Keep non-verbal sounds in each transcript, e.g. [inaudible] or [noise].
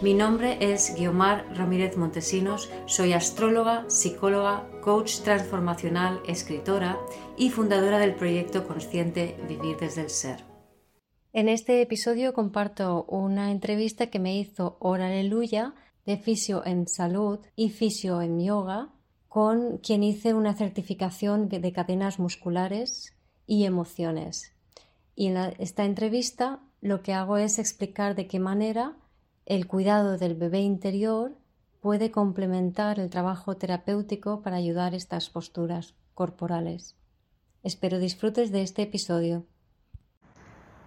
Mi nombre es Guiomar Ramírez Montesinos, soy astróloga, psicóloga, coach transformacional, escritora y fundadora del proyecto consciente Vivir desde el Ser. En este episodio comparto una entrevista que me hizo Hora Aleluya de Fisio en Salud y Fisio en Yoga, con quien hice una certificación de cadenas musculares y emociones. Y en esta entrevista lo que hago es explicar de qué manera el cuidado del bebé interior puede complementar el trabajo terapéutico para ayudar estas posturas corporales. Espero disfrutes de este episodio.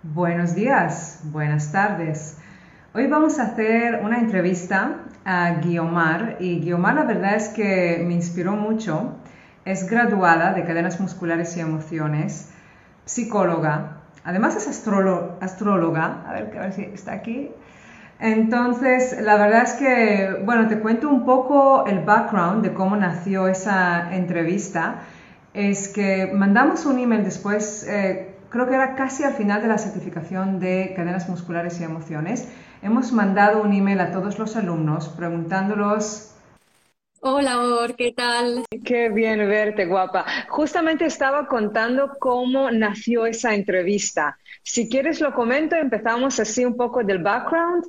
Buenos días, buenas tardes. Hoy vamos a hacer una entrevista a Guiomar y Guiomar la verdad es que me inspiró mucho. Es graduada de cadenas musculares y emociones psicóloga, además es astróloga, a ver, a ver si está aquí. Entonces, la verdad es que, bueno, te cuento un poco el background de cómo nació esa entrevista. Es que mandamos un email después, eh, creo que era casi al final de la certificación de cadenas musculares y emociones. Hemos mandado un email a todos los alumnos preguntándolos Hola, ¿qué tal? Qué bien verte, guapa. Justamente estaba contando cómo nació esa entrevista. Si quieres lo comento, empezamos así un poco del background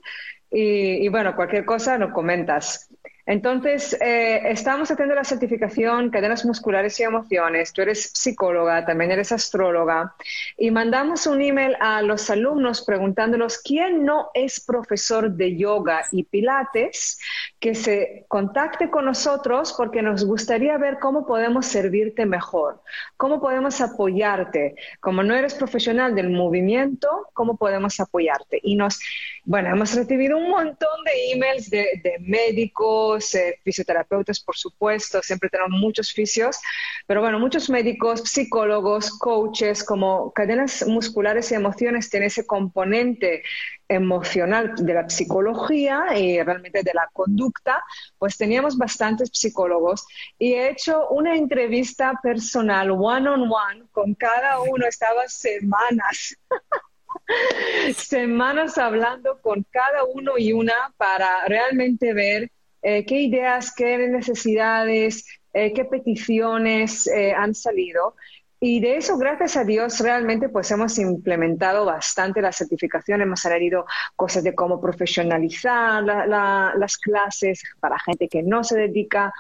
y, y bueno, cualquier cosa lo comentas. Entonces, eh, estamos haciendo la certificación cadenas musculares y emociones. Tú eres psicóloga, también eres astróloga. Y mandamos un email a los alumnos preguntándolos quién no es profesor de yoga y pilates, que se contacte con nosotros porque nos gustaría ver cómo podemos servirte mejor, cómo podemos apoyarte. Como no eres profesional del movimiento, cómo podemos apoyarte. Y nos, bueno, hemos recibido un montón de emails de, de médicos eh, fisioterapeutas, por supuesto, siempre tenemos muchos fisios, pero bueno, muchos médicos, psicólogos, coaches, como cadenas musculares y emociones, tiene ese componente emocional de la psicología y realmente de la conducta, pues teníamos bastantes psicólogos y he hecho una entrevista personal, one on one, con cada uno, estaba semanas. [laughs] semanas hablando con cada uno y una para realmente ver eh, qué ideas, qué necesidades, eh, qué peticiones eh, han salido. Y de eso, gracias a Dios, realmente pues hemos implementado bastante la certificación, hemos salido cosas de cómo profesionalizar las clases para gente que no se dedica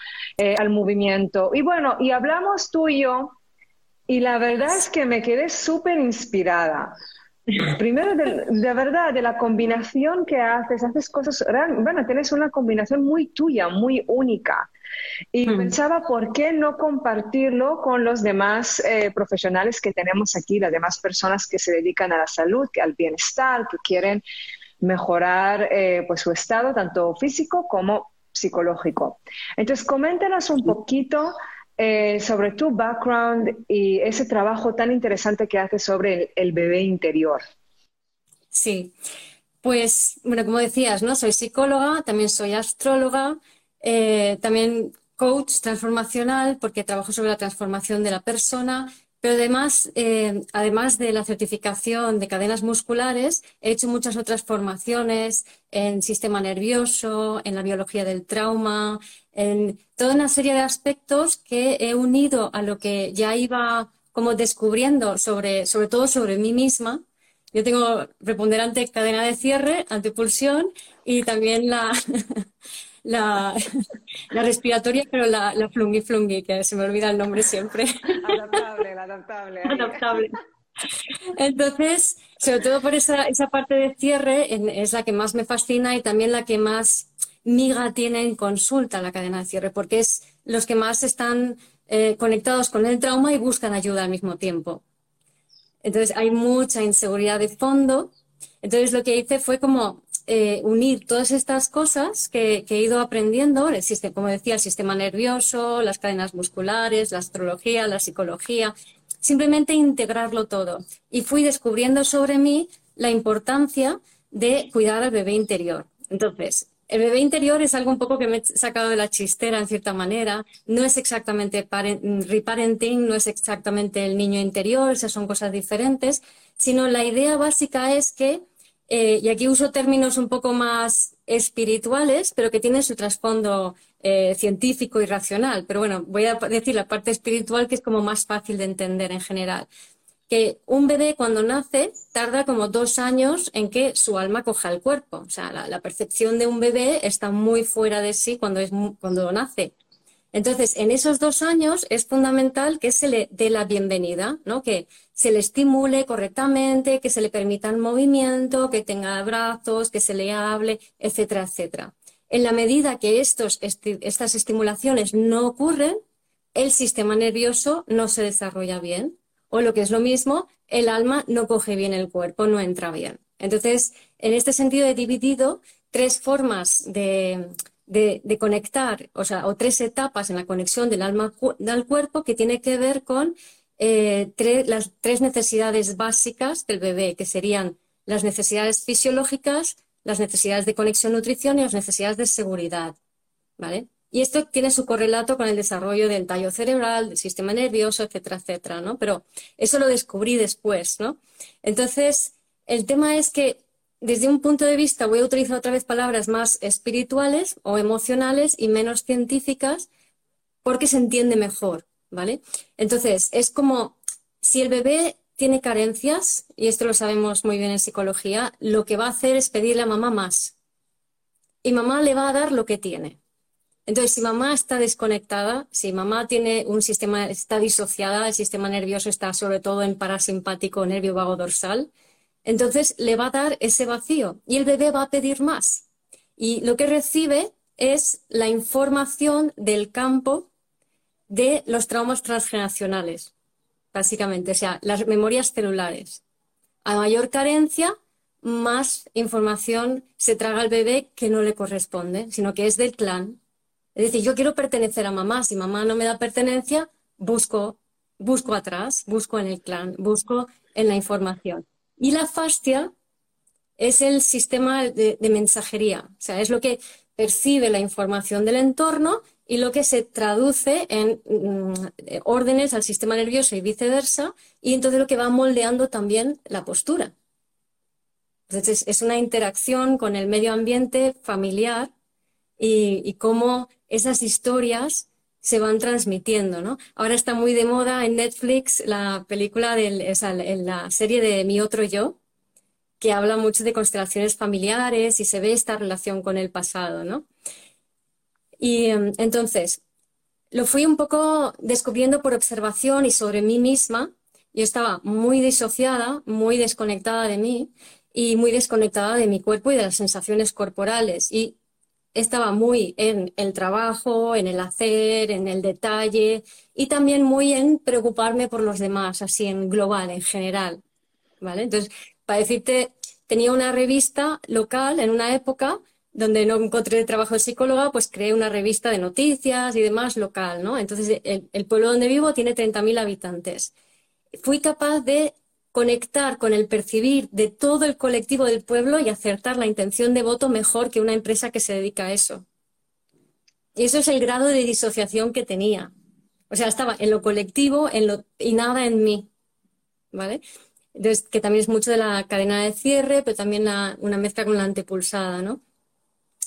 al movimiento. Y bueno, y hablamos tú y yo, y la verdad es que me quedé súper inspirada [laughs] Primero, de, verdad, de la combinación que haces, haces cosas, bueno, tienes una combinación muy tuya, muy única. Y hmm. pensaba, ¿por qué no compartirlo con los demás eh, profesionales que tenemos aquí, las demás personas que se dedican a la salud, que al bienestar, que quieren mejorar eh, pues su estado, tanto físico como psicológico? Entonces, coméntanos un poquito eh, sobre tu background y ese trabajo tan interesante que haces sobre el, bebé interior. Sí, pues bueno, como decías, ¿no? Soy psicóloga, también soy astróloga, eh, también coach transformacional porque trabajo sobre la transformación de la persona pero además, eh, además de la certificación de cadenas musculares, he hecho muchas otras formaciones en sistema nervioso, en la biología del trauma, en toda una serie de aspectos que he unido a lo que ya iba como descubriendo sobre, sobre todo sobre mí misma. Yo tengo preponderante cadena de cierre, antipulsión y también la, [laughs] la, la respiratoria, pero la, la flungi flungi, que se me olvida el nombre siempre. Adaptable, adaptable. Adaptable. Entonces, sobre todo por esa, esa parte de cierre, es la que más me fascina y también la que más miga tiene en consulta la cadena de cierre, porque es los que más están eh, conectados con el trauma y buscan ayuda al mismo tiempo. Entonces, hay mucha inseguridad de fondo. Entonces, lo que hice fue como eh, unir todas estas cosas que, he ido aprendiendo, el como decía, el sistema nervioso, las cadenas musculares, la astrología, la psicología, simplemente integrarlo todo. Y fui descubriendo sobre mí la importancia de cuidar al bebé interior. Entonces, el bebé interior es algo un poco que me he sacado de la chistera en cierta manera. No es exactamente reparenting, no es exactamente el niño interior, esas son cosas diferentes, sino la idea básica es que, eh, y aquí uso términos un poco más espirituales, pero que tienen su trasfondo eh, científico y racional. Pero bueno, voy a decir la parte espiritual que es como más fácil de entender en general que un bebé cuando nace tarda como dos años en que su alma coja el cuerpo. O sea, la, percepción de un bebé está muy fuera de sí cuando, es, cuando nace. Entonces, en esos dos años es fundamental que se le dé la bienvenida, ¿no? que se le estimule correctamente, que se le permitan movimiento, que tenga brazos, que se le hable, etcétera, etcétera. En la medida que estos, estas estimulaciones no ocurren, el sistema nervioso no se desarrolla bien o lo que es lo mismo, el alma no coge bien el cuerpo, no entra bien. Entonces, en este sentido he dividido tres formas de, conectar, o sea, o tres etapas en la conexión del alma al cuerpo que tiene que ver con eh, las tres necesidades básicas del bebé, que serían las necesidades fisiológicas, las necesidades de conexión nutrición y las necesidades de seguridad. ¿Vale? Y esto tiene su correlato con el desarrollo del tallo cerebral, del sistema nervioso, etcétera, etcétera, ¿no? Pero eso lo descubrí después, ¿no? Entonces, el tema es que desde un punto de vista voy a utilizar otra vez palabras más espirituales o emocionales y menos científicas porque se entiende mejor, ¿vale? Entonces, es como si el bebé tiene carencias, y esto lo sabemos muy bien en psicología, lo que va a hacer es pedirle a mamá más. Y mamá le va a dar lo que tiene. Entonces, si mamá está desconectada, si mamá tiene un sistema, está disociada, el sistema nervioso está sobre todo en parasimpático, nervio vago dorsal, entonces le va a dar ese vacío y el bebé va a pedir más. Y lo que recibe es la información del campo de los traumas transgeneracionales, básicamente, o sea, las memorias celulares. A mayor carencia, más información se traga al bebé que no le corresponde, sino que es del clan, es decir, yo quiero pertenecer a mamá. Si mamá no me da pertenencia, busco, busco atrás, busco en el clan, busco en la información. Y la fascia es el sistema de, mensajería, o sea, es lo que percibe la información del entorno y lo que se traduce en mm, órdenes al sistema nervioso y viceversa, y entonces lo que va moldeando también la postura. Entonces es una interacción con el medio ambiente familiar y, cómo esas historias se van transmitiendo, ¿no? Ahora está muy de moda en Netflix la película, del, la serie de Mi Otro Yo, que habla mucho de constelaciones familiares y se ve esta relación con el pasado, ¿no? Y em, entonces, lo fui un poco descubriendo por observación y sobre mí misma. Yo estaba muy disociada, muy desconectada de mí y muy desconectada de mi cuerpo y de las sensaciones corporales. Y estaba muy en el trabajo, en el hacer, en el detalle y también muy en preocuparme por los demás, así en global, en general. ¿Vale? Entonces, para decirte, tenía una revista local en una época donde no encontré trabajo de psicóloga, pues creé una revista de noticias y demás local, ¿no? Entonces, el, el pueblo donde vivo tiene 30.000 habitantes. Fui capaz de conectar con el percibir de todo el colectivo del pueblo y acertar la intención de voto mejor que una empresa que se dedica a eso. Y eso es el grado de disociación que tenía. O sea, estaba en lo colectivo en lo, y nada en mí. ¿Vale? Que también es mucho de la cadena de cierre, pero también una mezcla con la antepulsada, ¿no?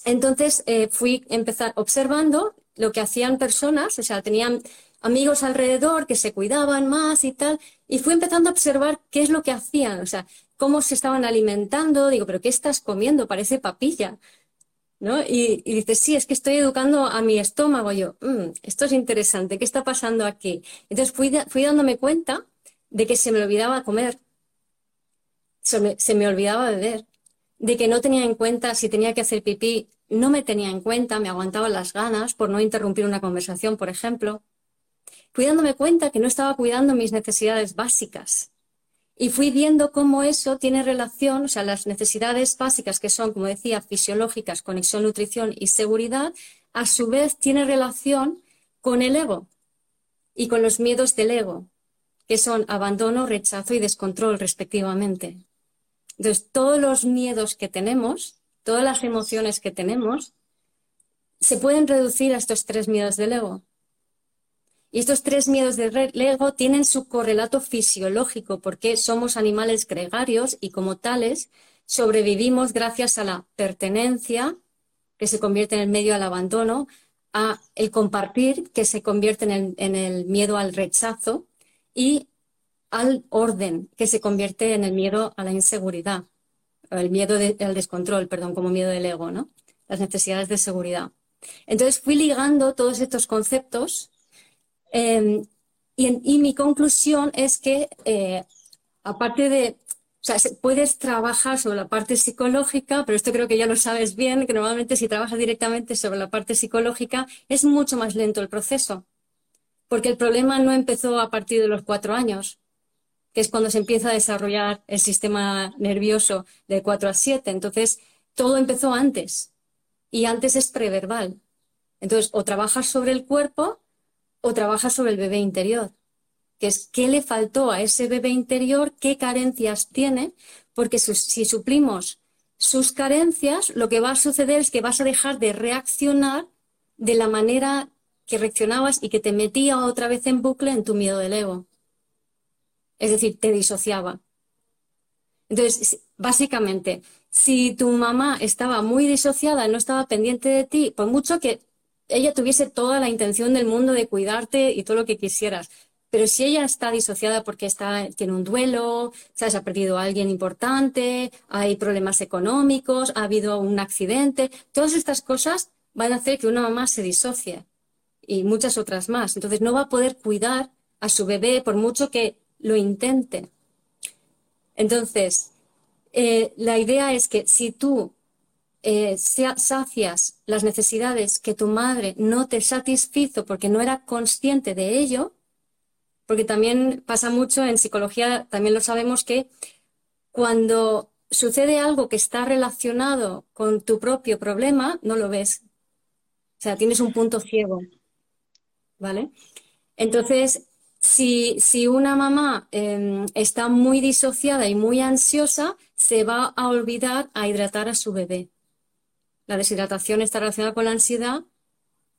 Entonces eh, fui empezar observando lo que hacían personas, o sea, tenían amigos alrededor que se cuidaban más y tal, y fui empezando a observar qué es lo que hacían, o sea, cómo se estaban alimentando, digo, pero ¿qué estás comiendo? Parece papilla. ¿No? Y, dices, sí, es que estoy educando a mi estómago. Yo, mm, esto es interesante, ¿qué está pasando aquí? Entonces fui, fui dándome cuenta de que se me olvidaba comer, se me, se me olvidaba beber, de que no tenía en cuenta si tenía que hacer pipí, no me tenía en cuenta, me aguantaba las ganas por no interrumpir una conversación, por ejemplo fui dándome cuenta que no estaba cuidando mis necesidades básicas. Y fui viendo cómo eso tiene relación, o sea, las necesidades básicas que son, como decía, fisiológicas, conexión, nutrición y seguridad, a su vez tiene relación con el ego y con los miedos del ego, que son abandono, rechazo y descontrol respectivamente. Entonces, todos los miedos que tenemos, todas las emociones que tenemos, se pueden reducir a estos tres miedos del ego. Y estos tres miedos del ego tienen su correlato fisiológico porque somos animales gregarios y como tales sobrevivimos gracias a la pertenencia, que se convierte en el medio al abandono, a el compartir, que se convierte en el, miedo al rechazo, y al orden, que se convierte en el miedo a la inseguridad, el miedo al descontrol, perdón, como miedo del ego, ¿no? Las necesidades de seguridad. Entonces fui ligando todos estos conceptos em, y, mi conclusión es que, eh, aparte de, o sea, puedes trabajar sobre la parte psicológica, pero esto creo que ya lo sabes bien, que normalmente si trabajas directamente sobre la parte psicológica es mucho más lento el proceso, porque el problema no empezó a partir de los cuatro años que es cuando se empieza a desarrollar el sistema nervioso de 4 a 7. Entonces, todo empezó antes y antes es preverbal. Entonces, o trabajas sobre el cuerpo o trabajas sobre el bebé interior, que es qué le faltó a ese bebé interior, qué carencias tiene, porque si suplimos sus carencias, lo que va a suceder es que vas a dejar de reaccionar de la manera que reaccionabas y que te metía otra vez en bucle en tu miedo del ego. Es decir, te disociaba. Entonces, básicamente, si tu mamá estaba muy disociada, no estaba pendiente de ti, por mucho que ella tuviese toda la intención del mundo de cuidarte y todo lo que quisieras, pero si ella está disociada porque tiene un duelo, se ha perdido a alguien importante, hay problemas económicos, ha habido un accidente, todas estas cosas van a hacer que una mamá se disocie y muchas otras más. Entonces no va a poder cuidar a su bebé por mucho que lo intente. Entonces, eh, la idea es que si tú eh, sacias las necesidades que tu madre no te satisfizo porque no era consciente de ello, porque también pasa mucho en psicología, también lo sabemos que cuando sucede algo que está relacionado con tu propio problema, no lo ves. O sea, tienes un punto ciego. ¿Vale? Entonces, si, una mamá em, está muy disociada y muy ansiosa, se va a olvidar a hidratar a su bebé. La deshidratación está relacionada con la ansiedad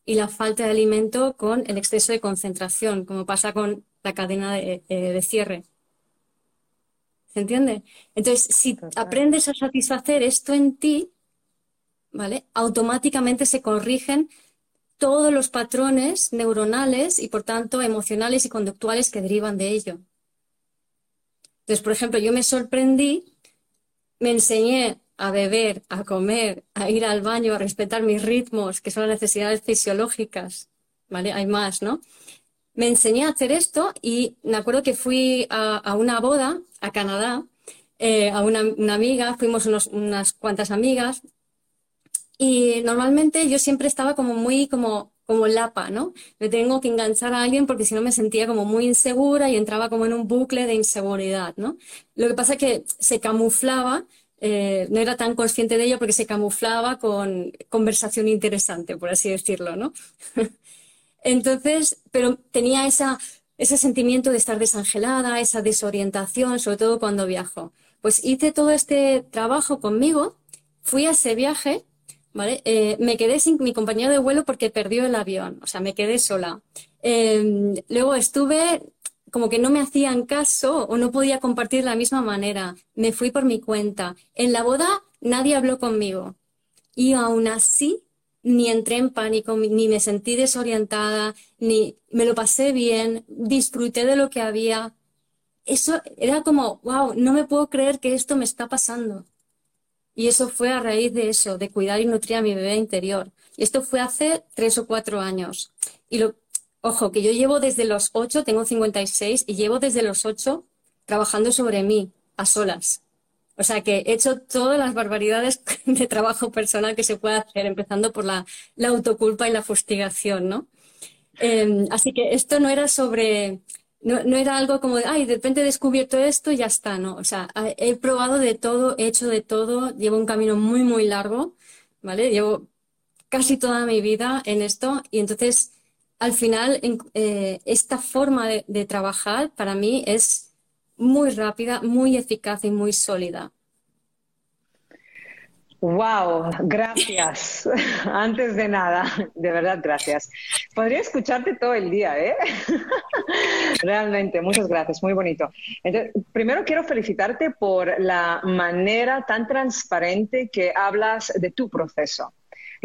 y la falta de alimento con el exceso de concentración, como pasa con la cadena de, eh, cierre. ¿Se entiende? Entonces, si aprendes a satisfacer esto en ti, ¿vale? Automáticamente se corrigen todos los patrones neuronales y por tanto emocionales y conductuales que derivan de ello. Entonces, por ejemplo, yo me sorprendí, me enseñé a beber, a comer, a ir al baño, a respetar mis ritmos, que son las necesidades fisiológicas, ¿vale? Hay más, ¿no? Me enseñé a hacer esto y me acuerdo que fui a, una boda a Canadá, eh, a una, amiga, fuimos unas cuantas amigas, y normalmente yo siempre estaba como muy como, como lapa, ¿no? Me tengo que enganchar a alguien porque si no me sentía como muy insegura y entraba como en un bucle de inseguridad, ¿no? Lo que pasa es que se camuflaba, eh, no era tan consciente de ello porque se camuflaba con conversación interesante, por así decirlo, ¿no? [laughs] Entonces, pero tenía esa, ese sentimiento de estar desangelada, esa desorientación, sobre todo cuando viajo. Pues hice todo este trabajo conmigo, fui a ese viaje eh, me quedé sin mi compañero de vuelo porque perdió el avión, o sea, me quedé sola. Em, luego estuve como que no me hacían caso o no podía compartir la misma manera. Me fui por mi cuenta. En la boda nadie habló conmigo. Y aún así, ni entré en pánico, ni me sentí desorientada, ni me lo pasé bien, disfruté de lo que había. Eso era como, wow, no me puedo creer que esto me está pasando. Y eso fue a raíz de eso, de cuidar y nutrir a mi bebé interior. Y esto fue hace tres o cuatro años. Y lo, ojo, que yo llevo desde los ocho, tengo 56, y llevo desde los ocho trabajando sobre mí, a solas. O sea que he hecho todas las barbaridades [laughs] de trabajo personal que se puede hacer, empezando por la, autoculpa y la fustigación, ¿no? Em, así que esto no era sobre no, no, era algo como de, ay, de repente he descubierto esto y ya está, ¿no? O sea, he probado de todo, he hecho de todo, llevo un camino muy, muy largo, ¿vale? Llevo casi toda mi vida en esto y entonces al final eh, esta forma de, trabajar para mí es muy rápida, muy eficaz y muy sólida. Wow, gracias. [laughs] Antes de nada, de verdad, gracias. Podría escucharte todo el día, ¿eh? [laughs] Realmente, muchas gracias, muy bonito. Entonces, primero quiero felicitarte por la manera tan transparente que hablas de tu proceso.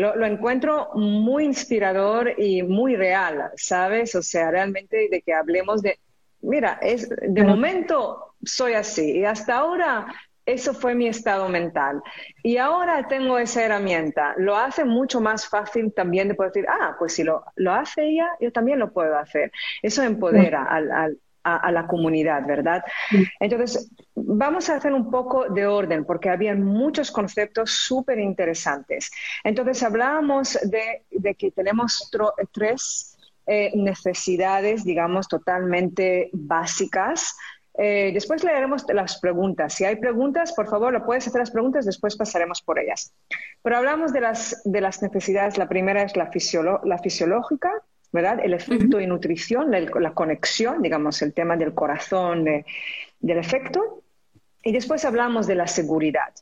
Lo, encuentro muy inspirador y muy real, ¿sabes? O sea, realmente de que hablemos de, mira, es, de momento soy así y hasta ahora eso fue mi estado mental. Y ahora tengo esa herramienta. Lo hace mucho más fácil también de poder decir, ah, pues si lo, lo hace ella, yo también lo puedo hacer. Eso empodera al, al, a, la comunidad, ¿verdad? Entonces, vamos a hacer un poco de orden porque había muchos conceptos súper interesantes. Entonces, hablábamos de, que tenemos tres eh, necesidades, digamos, totalmente básicas. Eh, después leeremos las preguntas. Si hay preguntas, por favor, lo puedes hacer las preguntas, después pasaremos por ellas. Pero hablamos de las, de las necesidades. La primera es la, la fisiológica, ¿verdad? El efecto y nutrición, la, conexión, digamos, el tema del corazón, del efecto. Y después hablamos de la seguridad.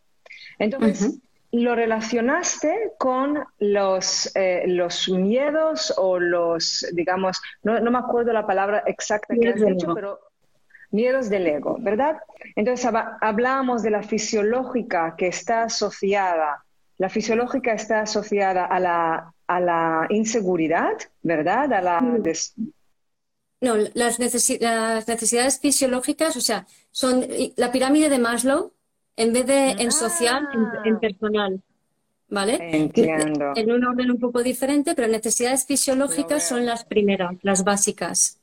Entonces, lo relacionaste con los, eh, los miedos o los, digamos, no, me acuerdo la palabra exacta que has dicho, pero miedos del ego, ¿verdad? Entonces hablamos de la fisiológica que está asociada, la fisiológica está asociada a la a la inseguridad, ¿verdad? A la No, las, necesidades fisiológicas, o sea, son la pirámide de Maslow, en vez de en social, en, ah. personal. ¿Vale? Entiendo. En un orden un poco diferente, pero necesidades fisiológicas son las primeras, las básicas.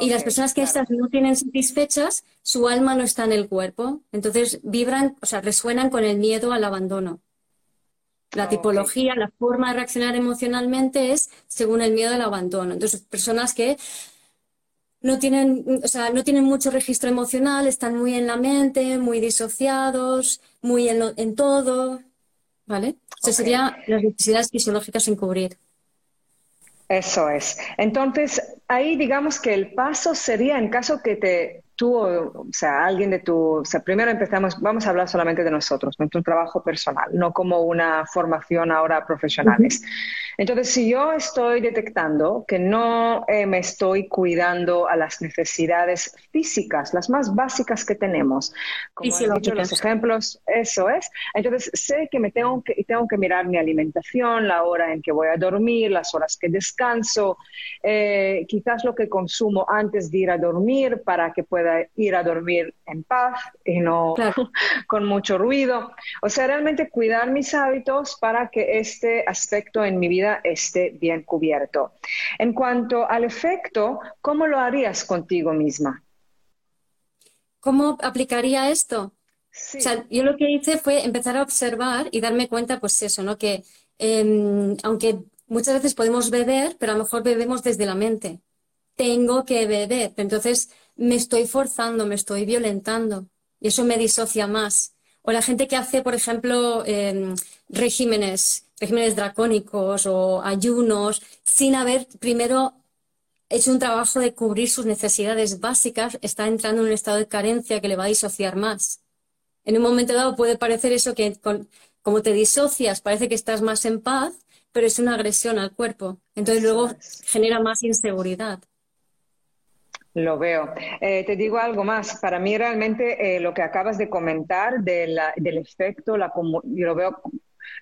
y las personas que estas no tienen satisfechas, su alma no está en el cuerpo. Entonces vibran, o sea, resuenan con el miedo al abandono. La tipología, la forma de reaccionar emocionalmente es según el miedo al abandono. Entonces, personas que no tienen, o sea, no tienen mucho registro emocional, están muy en la mente, muy disociados, muy en, todo, ¿vale? Eso serían las necesidades fisiológicas sin cubrir. Eso es. Entonces, ahí digamos que el paso sería en caso que te tú, o sea, alguien de tu, o sea, primero empezamos, vamos a hablar solamente de nosotros, nuestro trabajo personal, no como una formación ahora profesionales. Entonces, si yo estoy detectando que no eh, me estoy cuidando a las necesidades físicas, las más básicas que tenemos, como he dicho los ejemplos, eso es. Entonces, sé que me tengo que, tengo que mirar mi alimentación, la hora en que voy a dormir, las horas que descanso, eh, quizás lo que consumo antes de ir a dormir para que pueda ir a dormir en paz y no [laughs] con mucho ruido. O sea, realmente cuidar mis hábitos para que este aspecto en mi vida esté bien cubierto. En cuanto al efecto, ¿cómo lo harías contigo misma? ¿Cómo aplicaría esto? O sea, yo lo que hice fue empezar a observar y darme cuenta, pues eso, ¿no? Que em, aunque muchas veces podemos beber, pero a lo mejor bebemos desde la mente. Tengo que beber. Entonces, me estoy forzando, me estoy violentando y eso me disocia más. O la gente que hace, por ejemplo, em, regímenes, regímenes dracónicos o ayunos, sin haber primero hecho un trabajo de cubrir sus necesidades básicas, está entrando en un estado de carencia que le va a disociar más. En un momento dado puede parecer eso que como te disocias, parece que estás más en paz, pero es una agresión al cuerpo. Entonces luego genera más inseguridad. Lo veo. Eh, te digo algo más. Para mí realmente eh, lo que acabas de comentar del efecto, la, yo lo veo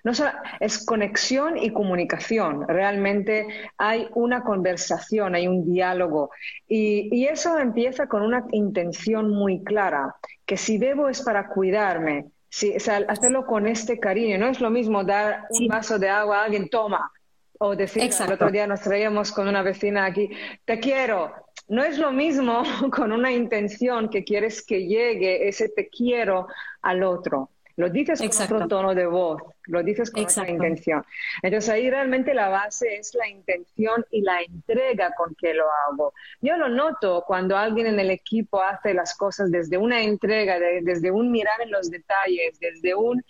no solo, es conexión y comunicación. Realmente hay una conversación, hay un diálogo. Y, eso empieza con una intención muy clara, que si debo es para cuidarme, si, hacerlo con este cariño. No es lo mismo dar un vaso de agua a alguien, toma. O decir, el otro día nos traíamos con una vecina aquí, te quiero, no es lo mismo [laughs] con una intención que quieres que llegue ese te quiero al otro. lo dices con otro tono de voz, lo dices con otra intención. Entonces ahí realmente la base es la intención y la entrega con que lo hago. Yo lo noto cuando alguien en el equipo hace las cosas desde una entrega, desde un mirar en los detalles, desde un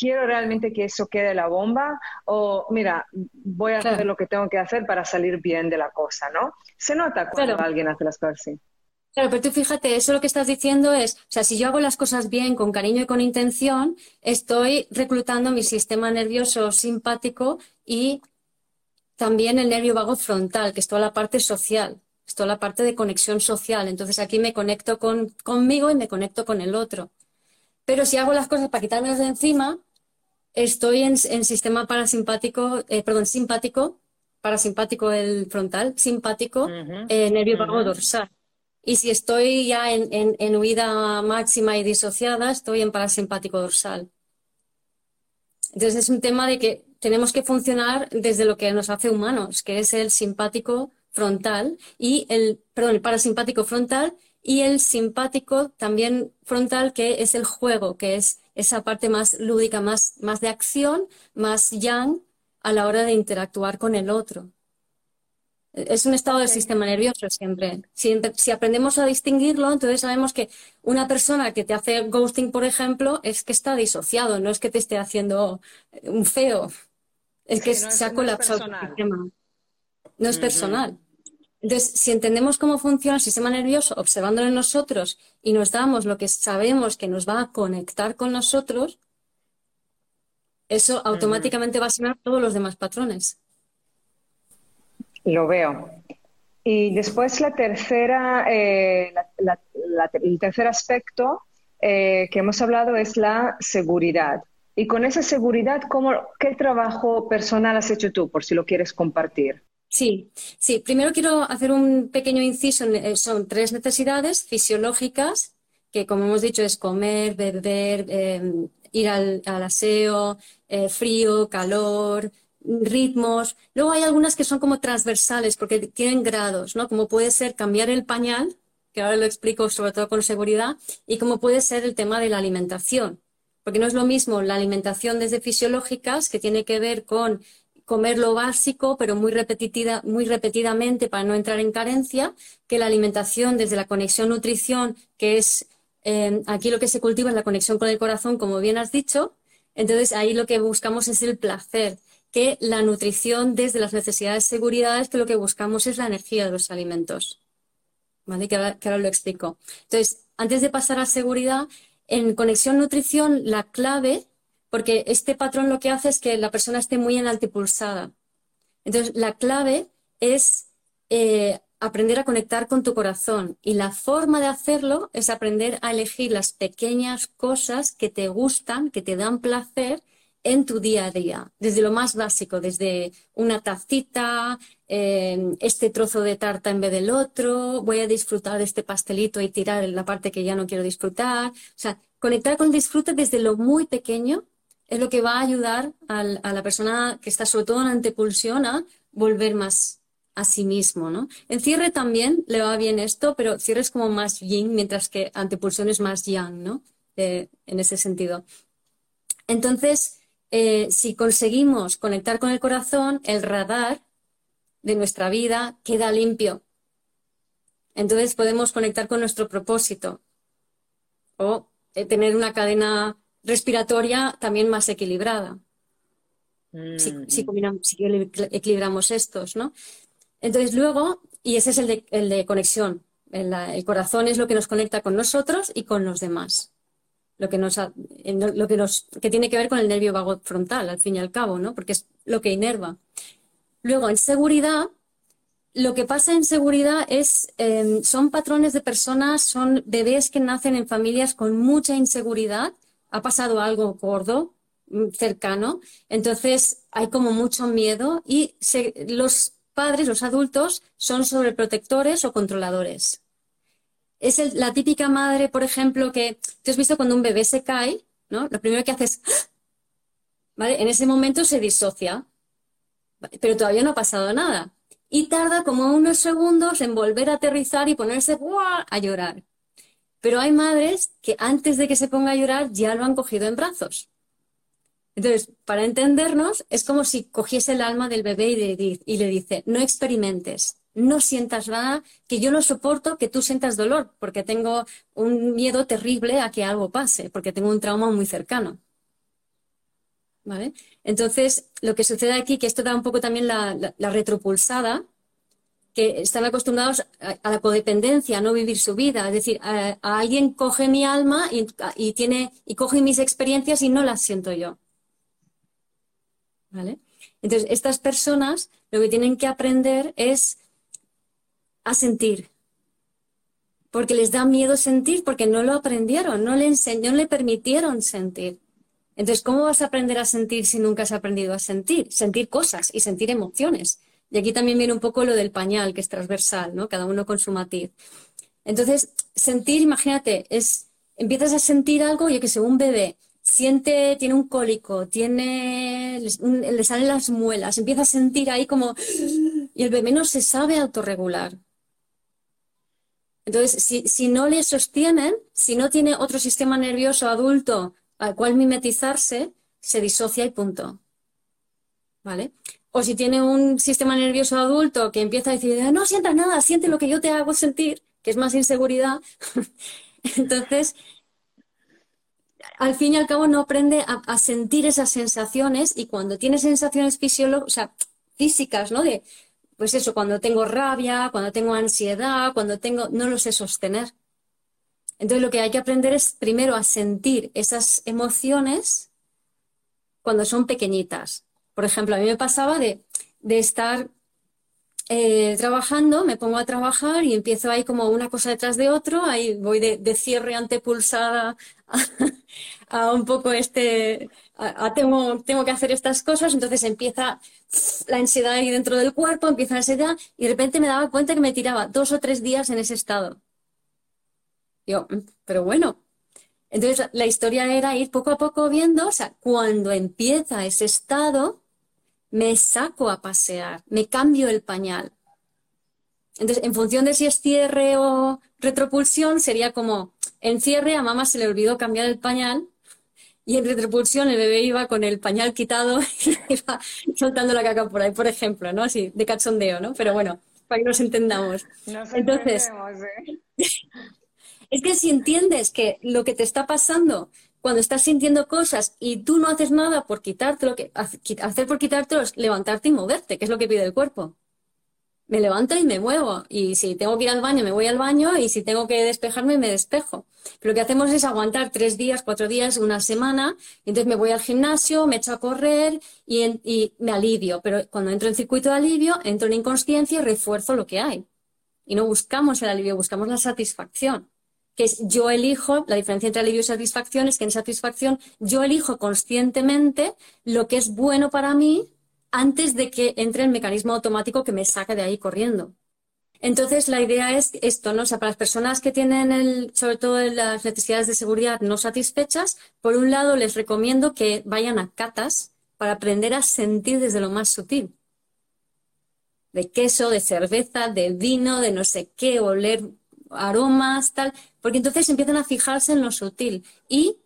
quiero realmente que eso quede la bomba o mira, voy a hacer lo que tengo que hacer para salir bien de la cosa, ¿no? Se nota cuando alguien hace las cosas así. Claro, pero tú fíjate, eso lo que estás diciendo es, o sea, si yo hago las cosas bien, con cariño y con intención, estoy reclutando mi sistema nervioso simpático y también el nervio vago frontal, que es toda la parte social, es toda la parte de conexión social. Entonces aquí me conecto con, conmigo y me conecto con el otro. Pero si hago las cosas para quitármelas de encima, estoy en, sistema parasimpático, eh, perdón, simpático, parasimpático el frontal, simpático, eh, nervio vago dorsal. Y si estoy ya en, huida máxima y disociada, estoy en parasimpático dorsal. Entonces es un tema de que tenemos que funcionar desde lo que nos hace humanos, que es el simpático frontal y el, perdón, el parasimpático frontal y el simpático también frontal, que es el juego, que es esa parte más lúdica, más, más de acción, más yang a la hora de interactuar con el otro. Es un estado del sistema nervioso siempre. Si, aprendemos a distinguirlo, entonces sabemos que una persona que te hace ghosting, por ejemplo, es que está disociado, no es que te esté haciendo un feo. Es que se ha colapsado el sistema. No es personal. Entonces, si entendemos cómo funciona el sistema nervioso, observándolo en nosotros y nos damos lo que sabemos que nos va a conectar con nosotros, eso automáticamente va a sanar todos los demás patrones. Lo veo. Y después la tercera, eh, el tercer aspecto eh, que hemos hablado es la seguridad. Y con esa seguridad, ¿cómo, ¿qué trabajo personal has hecho tú, por si lo quieres compartir? Sí, sí. Primero quiero hacer un pequeño inciso. Eh, son tres necesidades fisiológicas, que como hemos dicho es comer, beber, ir al, aseo, frío, calor, ritmos. Luego hay algunas que son como transversales porque tienen grados, ¿no? Como puede ser cambiar el pañal, que ahora lo explico sobre todo con seguridad, y como puede ser el tema de la alimentación. Porque no es lo mismo la alimentación desde fisiológicas, que tiene que ver con comer lo básico, pero muy, repetida, muy repetidamente para no entrar en carencia, que la alimentación desde la conexión nutrición, que es eh, aquí lo que se cultiva es la conexión con el corazón, como bien has dicho. Entonces ahí lo que buscamos es el placer que la nutrición desde las necesidades de seguridad es que lo que buscamos es la energía de los alimentos. ¿Vale? Que ahora, lo explico. Entonces, antes de pasar a seguridad, en conexión nutrición, la clave, porque este patrón lo que hace es que la persona esté muy en altipulsada. Entonces, la clave es eh, aprender a conectar con tu corazón. Y la forma de hacerlo es aprender a elegir las pequeñas cosas que te gustan, que te dan placer en tu día a día, desde lo más básico, desde una tacita, em, este trozo de tarta en vez del otro, voy a disfrutar de este pastelito y tirar la parte que ya no quiero disfrutar. O sea, conectar con el disfrute desde lo muy pequeño es lo que va a ayudar a la persona que está sobre todo en antepulsión a volver más a sí mismo, ¿no? En cierre también le va bien esto, pero cierre es como más yin, mientras que antepulsión es más yang, ¿no? Eh, en ese sentido. Entonces, eh, si conseguimos conectar con el corazón, el radar de nuestra vida queda limpio. Entonces podemos conectar con nuestro propósito o eh, tener una cadena respiratoria también más equilibrada. Si, mm. equilibramos estos, ¿no? Entonces luego, y ese es el de, conexión. el corazón es lo que nos conecta con nosotros y con los demás lo que nos, lo que nos que tiene que ver con el nervio vago frontal, al fin y al cabo, ¿no? Porque es lo que inerva. Luego, en seguridad, lo que pasa en seguridad es, em, son patrones de personas, son bebés que nacen en familias con mucha inseguridad, ha pasado algo gordo, mm, cercano, entonces hay como mucho miedo y los padres, los adultos, son sobreprotectores o controladores es la típica madre, por ejemplo, que tú has visto cuando un bebé se cae, ¿no? Lo primero que hace es, ¿vale? En ese momento se disocia, pero todavía no ha pasado nada. Y tarda como unos segundos en volver a aterrizar y ponerse a llorar. Pero hay madres que antes de que se ponga a llorar ya lo han cogido en brazos. Entonces, para entendernos, es como si cogiese el alma del bebé y le, dice, no experimentes, no sientas nada, que yo no soporto que tú sientas dolor, porque tengo un miedo terrible a que algo pase, porque tengo un trauma muy cercano. ¿Vale? Entonces, lo que sucede aquí, que esto da un poco también la, retropulsada, que están acostumbrados a, la codependencia, a no vivir su vida. Es decir, a, alguien coge mi alma y, y, tiene, y coge mis experiencias y no las siento yo. ¿Vale? Entonces, estas personas lo que tienen que aprender es a sentir. Porque les da miedo sentir, porque no lo aprendieron, no le enseñó, no le permitieron sentir. Entonces, ¿cómo vas a aprender a sentir si nunca has aprendido a sentir? Sentir cosas y sentir emociones. Y aquí también viene un poco lo del pañal, que es transversal, ¿no? Cada uno con su matiz. Entonces, sentir, imagínate, es, empiezas a sentir algo, yo que sé, un bebé siente, tiene un cólico, tiene, le salen las muelas, empieza a sentir ahí como, y el bebé no se sabe autorregular. Entonces, si, si no le sostienen, si no tiene otro sistema nervioso adulto al cual mimetizarse, se disocia y punto. ¿Vale? O si tiene un sistema nervioso adulto que empieza a decir, no sientas nada, siente lo que yo te hago sentir, que es más inseguridad, [laughs] entonces al fin y al cabo no aprende a, sentir esas sensaciones y cuando tiene sensaciones fisiológicas, físicas, ¿no? De, pues eso, cuando tengo rabia, cuando tengo ansiedad, cuando tengo, no lo sé sostener. Entonces lo que hay que aprender es primero a sentir esas emociones cuando son pequeñitas. Por ejemplo, a mí me pasaba de, estar eh, trabajando, me pongo a trabajar y empiezo ahí como una cosa detrás de otro, ahí voy de, cierre antepulsada [laughs] a, un poco este, a, tengo, tengo que hacer estas cosas, entonces empieza la ansiedad ahí dentro del cuerpo, empieza la ansiedad y de repente me daba cuenta que me tiraba dos o tres días en ese estado. Yo, mm, pero bueno. Entonces la historia era ir poco a poco viendo, o sea, cuando empieza ese estado, me saco a pasear, me cambio el pañal. Entonces, en función de si es cierre o retropulsión, sería como en cierre a mamá se le olvidó cambiar el pañal y en retropulsión el bebé iba con el pañal quitado [laughs] y iba soltando la caca por ahí, por ejemplo, ¿no? Así, de cachondeo, ¿no? Pero bueno, para que nos entendamos. Entonces, ¿eh? [laughs] es que si entiendes que lo que te está pasando cuando estás sintiendo cosas y tú no haces nada por quitártelo, que hacer por quitártelo es levantarte y moverte, que es lo que pide el cuerpo. Me levanto y me muevo. Y si tengo que ir al baño, me voy al baño. Y si tengo que despejarme, me despejo. Pero lo que hacemos es aguantar tres días, cuatro días, una semana. Y entonces me voy al gimnasio, me echo a correr y, y me alivio. Pero cuando entro en circuito de alivio, entro en inconsciencia y refuerzo lo que hay. Y no buscamos el alivio, buscamos la satisfacción que es yo elijo, la diferencia entre alivio y satisfacción es que en satisfacción yo elijo conscientemente lo que es bueno para mí antes de que entre el mecanismo automático que me saque de ahí corriendo. Entonces, la idea es esto, ¿no? O sea, para las personas que tienen, el, sobre todo las necesidades de seguridad no satisfechas, por un lado les recomiendo que vayan a catas para aprender a sentir desde lo más sutil. De queso, de cerveza, de vino, de no sé qué, oler aromas, tal, porque entonces empiezan a fijarse en lo sutil y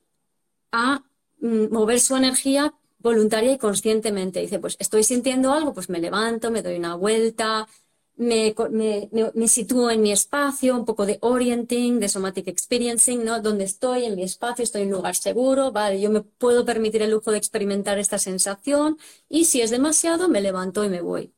a mm, mover su energía voluntaria y conscientemente. Dice, pues estoy sintiendo algo, pues me levanto, me doy una vuelta, me, me, sitúo en mi espacio, un poco de orienting, de somatic experiencing, ¿no? Donde estoy, en mi espacio, estoy en un lugar seguro, vale, yo me puedo permitir el lujo de experimentar esta sensación y si es demasiado, me levanto y me voy.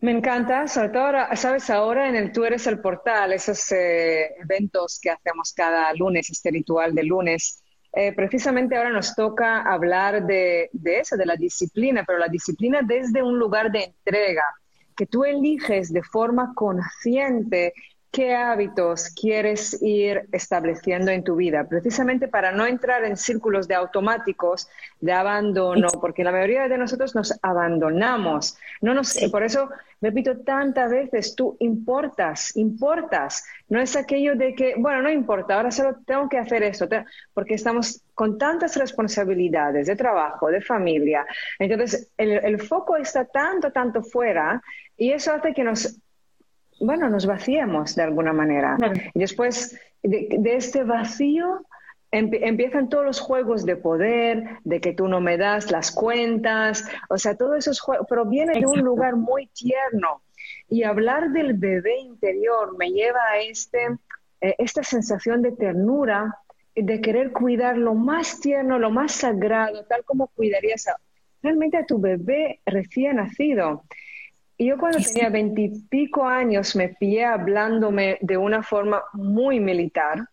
Me encanta, sobre todo, ahora, sabes, ahora en el Tú eres el portal, esos eh, eventos que hacemos cada lunes, este ritual de lunes, eh, precisamente ahora nos toca hablar de, de eso, de la disciplina, pero la disciplina desde un lugar de entrega, que tú eliges de forma consciente qué hábitos quieres ir estableciendo en tu vida, precisamente para no entrar en círculos de automáticos de abandono, porque la mayoría de nosotros nos abandonamos. No nos, Por eso repito tantas veces, tú importas, importas. No es aquello de que, bueno, no importa, ahora solo tengo que hacer eso, porque estamos con tantas responsabilidades de trabajo, de familia. Entonces, el, el foco está tanto, tanto fuera y eso hace que nos bueno, nos vaciemos de alguna manera. Y después de, este vacío empiezan todos los juegos de poder, de que tú no me das las cuentas, o sea, todos esos juegos, pero viene de un lugar muy tierno. Y hablar del bebé interior me lleva a este, eh, esta sensación de ternura, de querer cuidar lo más tierno, lo más sagrado, tal como cuidarías realmente a tu bebé recién nacido. Y yo cuando tenía veintipico años me pillé hablándome de una forma muy militar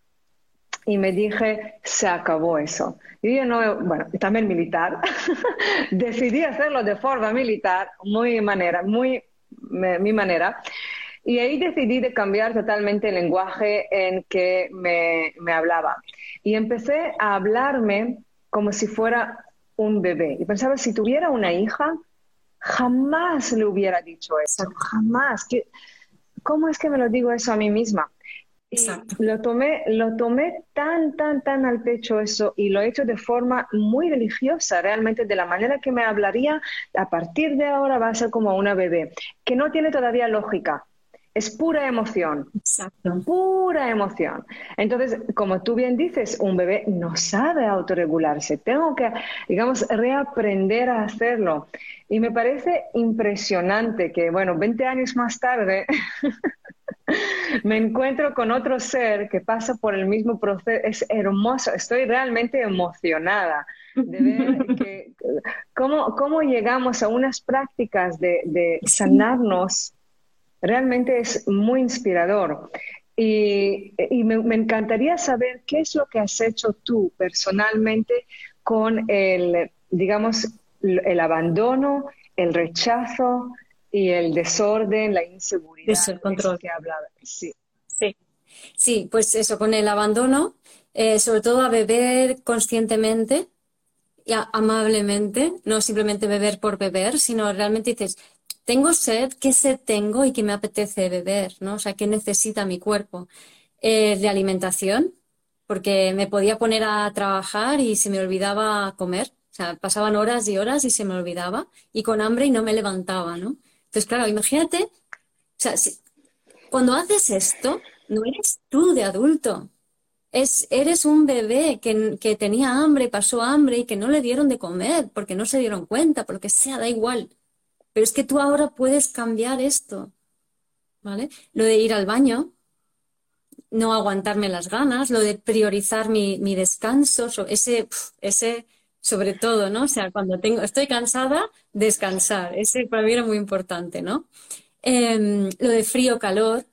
y me dije, se acabó eso. Y yo no, bueno, también militar, [laughs] decidí hacerlo de forma militar, muy manera, muy mi manera. Y ahí decidí de cambiar totalmente el lenguaje en que me, me hablaba. Y empecé a hablarme como si fuera un bebé. Y pensaba, si tuviera una hija, jamás le hubiera dicho eso, jamás. ¿Cómo es que me lo digo eso a mí misma? lo tomé, lo tomé tan, tan, tan al pecho eso y lo he hecho de forma muy religiosa, realmente de la manera que me hablaría, a partir de ahora va a ser como una bebé, que no tiene todavía lógica, es pura emoción. Exacto. Pura emoción. Entonces, como tú bien dices, un bebé no sabe autorregularse. Tengo que, digamos, reaprender a hacerlo. Y me parece impresionante que, bueno, 20 años más tarde, [laughs] me encuentro con otro ser que pasa por el mismo proceso. Es hermoso. Estoy realmente emocionada de ver [laughs] cómo, cómo llegamos a unas prácticas de, de sanarnos Realmente es muy inspirador. Y, me, encantaría saber qué es lo que has hecho tú personalmente con el, digamos, el abandono, el rechazo y el desorden, la inseguridad. el control. Que hablaba. Sí. sí. Sí, pues eso, con el abandono, eh, sobre todo a beber conscientemente y amablemente, no simplemente beber por beber, sino realmente dices, tengo sed, ¿qué sed tengo y qué me apetece beber? ¿no? O sea, ¿qué necesita mi cuerpo? Eh, de alimentación, porque me podía poner a trabajar y se me olvidaba comer. O sea, pasaban horas y horas y se me olvidaba. Y con hambre y no me levantaba, ¿no? Entonces, claro, imagínate, o sea, cuando haces esto, no eres tú de adulto. Es, eres un bebé que, que tenía hambre, pasó hambre y que no le dieron de comer porque no se dieron cuenta, por lo que sea, da igual. Pero es que tú ahora puedes cambiar esto, ¿vale? Lo de ir al baño, no aguantarme las ganas, lo de priorizar mi, descanso, ese, ese sobre todo, ¿no? O sea, cuando tengo, estoy cansada, descansar. Ese para mí era muy importante, ¿no? Em, lo de frío-calor,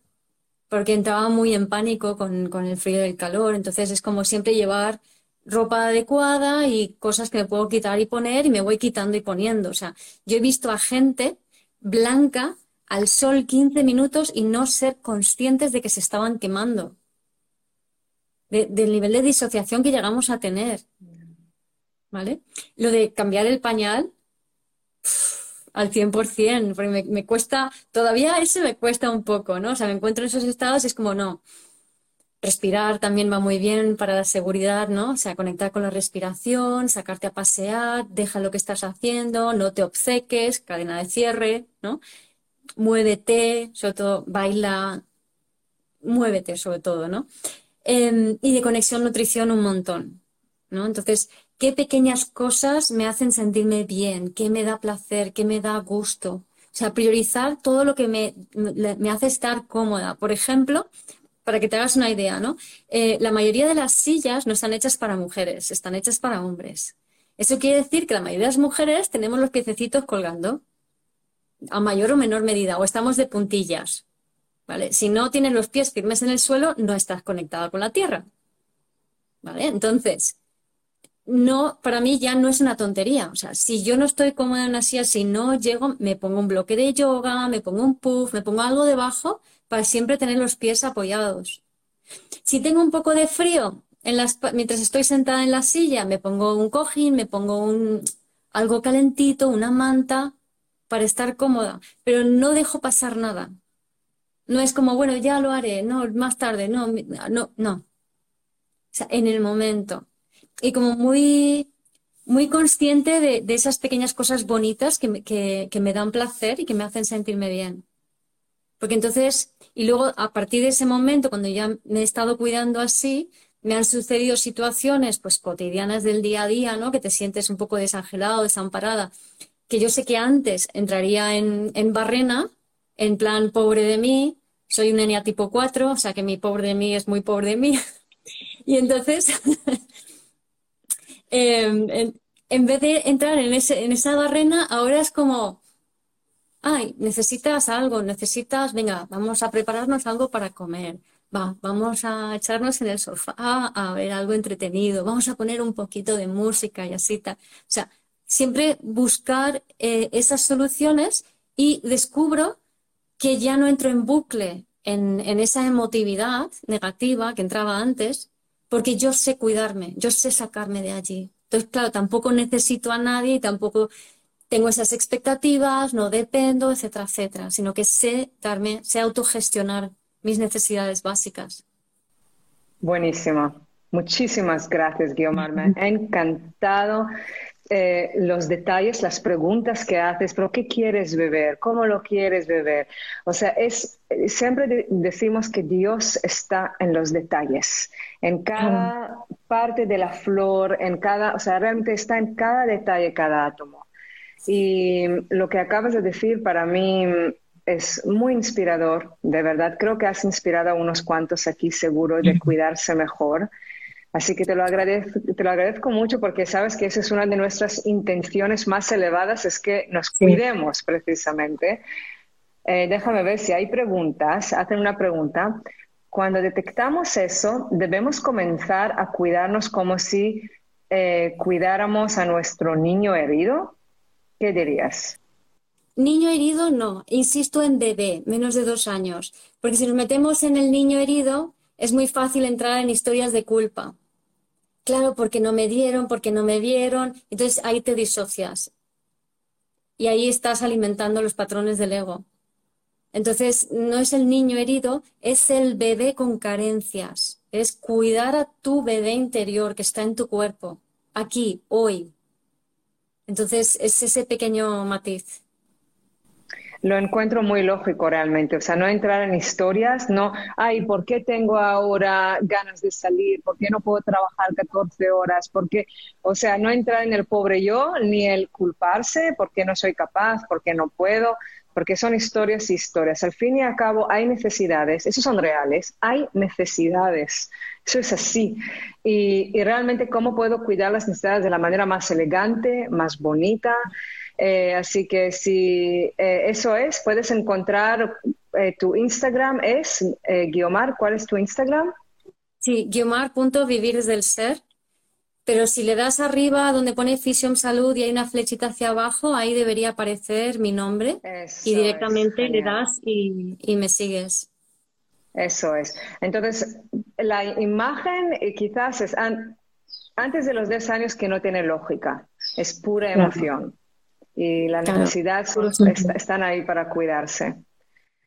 porque entraba muy en pánico con, con el frío y el calor, entonces es como siempre llevar ropa adecuada y cosas que me puedo quitar y poner y me voy quitando y poniendo. O sea, yo he visto a gente blanca al sol 15 minutos y no ser conscientes de que se estaban quemando. del nivel de disociación que llegamos a tener. ¿Vale? Lo de cambiar el pañal al 100%, porque me, me cuesta, todavía eso me cuesta un poco, ¿no? O sea, me encuentro en esos estados y es como, no, Respirar también va muy bien para la seguridad, ¿no? O sea, conectar con la respiración, sacarte a pasear, deja lo que estás haciendo, no te obceques, cadena de cierre, ¿no? Muévete, sobre todo baila, muévete sobre todo, ¿no? Em, y de conexión nutrición un montón, ¿no? Entonces, ¿qué pequeñas cosas me hacen sentirme bien? ¿Qué me da placer? ¿Qué me da gusto? O sea, priorizar todo lo que me, me hace estar cómoda. Por ejemplo, para que te hagas una idea, ¿no? Eh, la mayoría de las sillas no están hechas para mujeres, están hechas para hombres. Eso quiere decir que la mayoría de las mujeres tenemos los piececitos colgando, a mayor o menor medida, o estamos de puntillas. ¿Vale? Si no tienes los pies firmes en el suelo, no estás conectada con la tierra. ¿Vale? Entonces, no, para mí ya no es una tontería. O sea, si yo no estoy cómoda en una silla, si no llego, me pongo un bloque de yoga, me pongo un puff, me pongo algo debajo para siempre tener los pies apoyados. Si tengo un poco de frío mientras estoy sentada en la silla, me pongo un cojín, me pongo un, algo calentito, una manta para estar cómoda, pero no dejo pasar nada. No es como, bueno, ya lo haré, no, más tarde, no, no, no. O sea, en el momento. Y como muy, muy consciente de, esas pequeñas cosas bonitas que que me dan placer y que me hacen sentirme bien. Porque entonces, y luego a partir de ese momento, cuando ya me he estado cuidando así, me han sucedido situaciones pues cotidianas del día a día, ¿no? Que te sientes un poco desangelado, desamparada, que yo sé que antes entraría en, en barrena, en plan pobre de mí, soy un ENEA tipo 4, o sea que mi pobre de mí es muy pobre de mí. [laughs] y entonces, [laughs] em, en, vez de entrar en, esa barrena, ahora es como, ay, necesitas algo, necesitas, venga, vamos a prepararnos algo para comer va, vamos a echarnos en el sofá a ver algo entretenido, vamos a poner un poquito de música y así tal. O sea, siempre buscar eh, esas soluciones y descubro que ya no entro en bucle en esa emotividad negativa que entraba antes, porque yo sé cuidarme, yo sé sacarme de allí. Entonces, claro, tampoco necesito a nadie tampoco tengo esas expectativas, no dependo, etcétera, etcétera, sino que sé darme, sé autogestionar mis necesidades básicas. Buenísimo. Muchísimas gracias, Guiomar. Me ha encantado eh, los detalles, las preguntas que haces, pero ¿qué quieres beber? ¿Cómo lo quieres beber? O sea, es, siempre decimos que Dios está en los detalles, en cada parte de la flor, en cada, o sea, realmente está en cada detalle, cada átomo. Y lo que acabas de decir para mí es muy inspirador, de verdad. Creo que has inspirado a unos cuantos aquí seguro de cuidarse mejor. Así que te lo agradezco, te lo agradezco mucho porque sabes que esa es una de nuestras intenciones más elevadas, es que nos cuidemos precisamente. Eh, déjame ver si hay preguntas. Hacen una pregunta. Cuando detectamos eso, debemos comenzar a cuidarnos como si eh, cuidáramos a nuestro niño herido. ¿Qué dirías? Niño herido, no. Insisto en bebé, menos de dos años. Porque si nos metemos en el niño herido, es muy fácil entrar en historias de culpa. Claro, porque no me dieron, porque no me vieron. Entonces ahí te disocias. Y ahí estás alimentando los patrones del ego. Entonces, no es el niño herido, es el bebé con carencias. Es cuidar a tu bebé interior que está en tu cuerpo, aquí, hoy. Entonces, es ese pequeño matiz lo encuentro muy lógico realmente. O sea, no entrar en historias, no, ay, ¿por qué tengo ahora ganas de salir? ¿Por qué no puedo trabajar 14 horas? ¿Por qué? O sea, no entrar en el pobre yo, ni el culparse, porque no soy capaz, porque no puedo, porque son historias y historias. Al fin y al cabo, hay necesidades, esos son reales, hay necesidades. Eso es así. Y, y realmente, ¿cómo puedo cuidar las necesidades de la manera más elegante, más bonita? Eh, así que si eh, eso es, puedes encontrar eh, tu Instagram, es Guiomar, ¿cuál es tu Instagram? Sí, guiomar.vivir desde el ser. Pero si le das arriba donde pone Fisium Salud y hay una flechita hacia abajo, ahí debería aparecer mi nombre y directamente le das y, me sigues. Eso es. Entonces, la imagen quizás es antes de los 10 años que no tiene lógica, es pura emoción y la necesidad están ahí para cuidarse.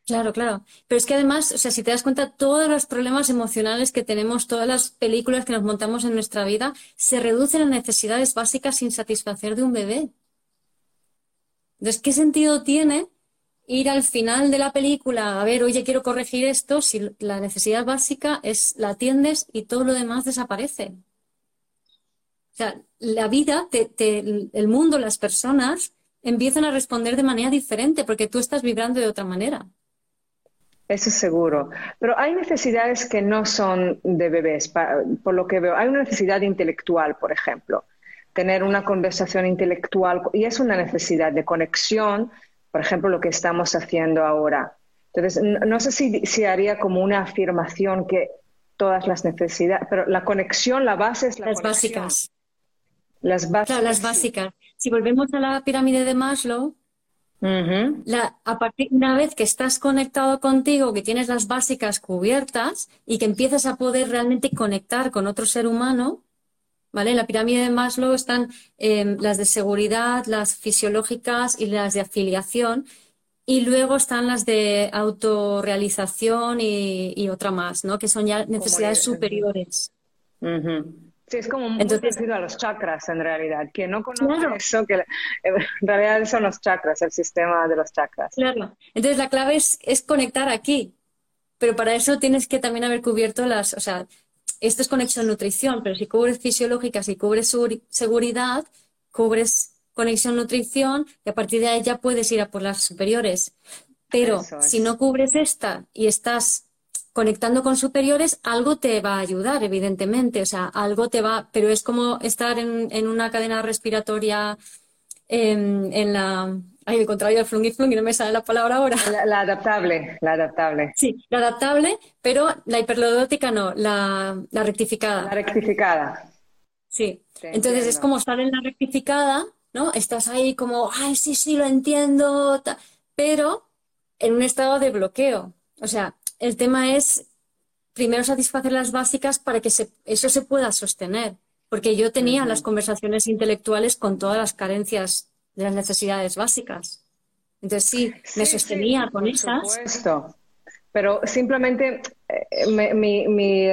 Claro, claro. Pero es que además, o sea, si te das cuenta, todos los problemas emocionales que tenemos, todas las películas que nos montamos en nuestra vida, se reducen a necesidades básicas sin satisfacer de un bebé. Entonces, ¿qué sentido tiene ir al final de la película a ver, oye, quiero corregir esto, si la necesidad básica es la atiendes y todo lo demás desaparece? O sea, la vida, el mundo, las personas empiezan a responder de manera diferente porque tú estás vibrando de otra manera. Eso es seguro. Pero hay necesidades que no son de bebés, por lo que veo. Hay una necesidad intelectual, por ejemplo. Tener una conversación intelectual, y es una necesidad de conexión, por ejemplo, lo que estamos haciendo ahora. Entonces, no, sé si, haría como una afirmación que todas las necesidades, pero la conexión, la base es la Las básicas. Las básicas. las básicas si volvemos a la pirámide de Maslow, a partir una vez que estás conectado contigo, que tienes las básicas cubiertas y que empiezas a poder realmente conectar con otro ser humano, ¿vale? En la pirámide de Maslow están em, las de seguridad, las fisiológicas y las de afiliación. Y luego están las de autorrealización y, y otra más, ¿no? Que son ya necesidades superiores. Sí, es como Entonces, parecido a los chakras en realidad. Quien no conoce eso, que en realidad son los chakras, el sistema de los chakras. Claro. Entonces la clave es, es conectar aquí. Pero para eso tienes que también haber cubierto las, o sea, esto es conexión nutrición, pero si cubres fisiológica, si cubres seguridad, cubres conexión nutrición y a partir de ahí ya puedes ir a por las superiores. Pero si no cubres esta y estás conectando con superiores, algo te va a ayudar, evidentemente. O sea, algo te va, pero es como estar en, una cadena respiratoria en, la. Ay, el contrario del flung y flung, y no me sale la palabra ahora. La, adaptable, la adaptable. Sí, la adaptable, pero la hiperlodótica no, la, rectificada. La rectificada. Sí. Entonces es como estar en la rectificada, ¿no? Estás ahí como, ay, sí, sí, lo entiendo, pero en un estado de bloqueo. O sea, el tema es primero satisfacer las básicas para que eso se pueda sostener. Porque yo tenía las conversaciones intelectuales con todas las carencias de las necesidades básicas. Entonces sí, me sostenía con esas. Supuesto. Pero simplemente eh, mi,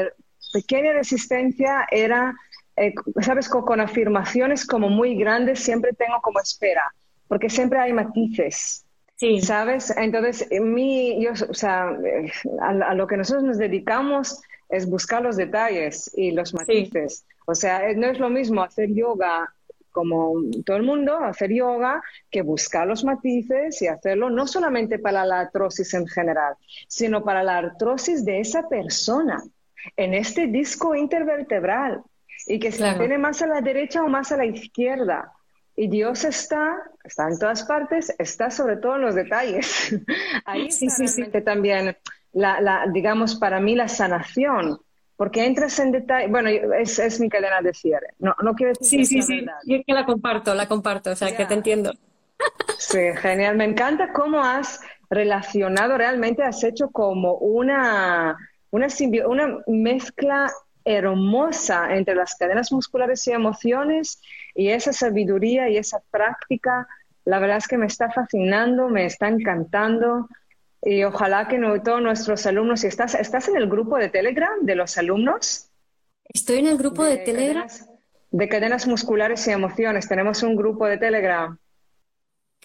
pequeña resistencia era, eh, sabes, con, afirmaciones como muy grandes siempre tengo como espera, porque siempre hay matices. ¿Sabes? Entonces, mi, yo, o sea, a, lo que nosotros nos dedicamos es buscar los detalles y los matices. O sea, no es lo mismo hacer yoga como todo el mundo, hacer yoga, que buscar los matices y hacerlo no solamente para la artrosis en general, sino para la artrosis de esa persona en este disco intervertebral y que se tiene más a la derecha o más a la izquierda. Y Dios está, está en todas partes, está sobre todo en los detalles. [laughs] Ahí sí, está sí, sí. también, la, digamos, para mí la sanación, porque entras en detalle, bueno, es, es mi cadena de cierre, no, no quiero decir Sí, sí, sí, yo que la comparto, la comparto, o sea, que te entiendo. Sí, genial, me encanta cómo has relacionado, realmente has hecho como una, una, una mezcla hermosa entre las cadenas musculares y emociones y esa sabiduría y esa práctica, la verdad es que me está fascinando, me está encantando y ojalá que todos nuestros alumnos, si estás, ¿estás en el grupo de Telegram de los alumnos? Estoy en el grupo de, Telegram. de cadenas musculares y emociones. ¿Tenemos un grupo de Telegram?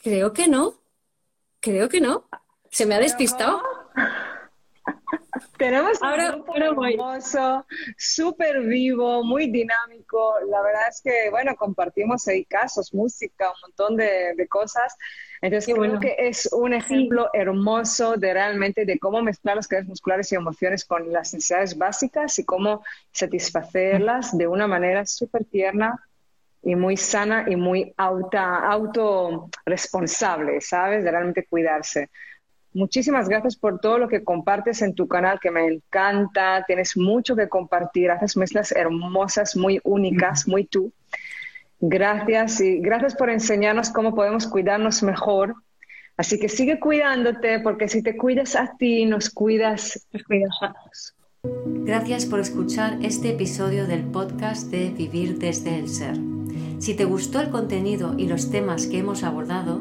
Creo que no. Creo que no. ¿Se me ha despistado? Tenemos un grupo hermoso, súper vivo, muy dinámico. La verdad es que, bueno, compartimos ahí casos, música, un montón de, cosas. Entonces, creo que es un ejemplo hermoso de realmente de cómo mezclar las cadenas musculares y emociones con las necesidades básicas y cómo satisfacerlas de una manera súper tierna y muy sana y muy auto autoresponsable, ¿sabes? De realmente cuidarse. Muchísimas gracias por todo lo que compartes en tu canal, que me encanta. Tienes mucho que compartir, haces mezclas hermosas, muy únicas, muy tú. Gracias y gracias por enseñarnos cómo podemos cuidarnos mejor. Así que sigue cuidándote, porque si te cuidas a ti, nos cuidas, nos cuidas a Gracias por escuchar este episodio del podcast de Vivir desde el Ser. Si te gustó el contenido y los temas que hemos abordado,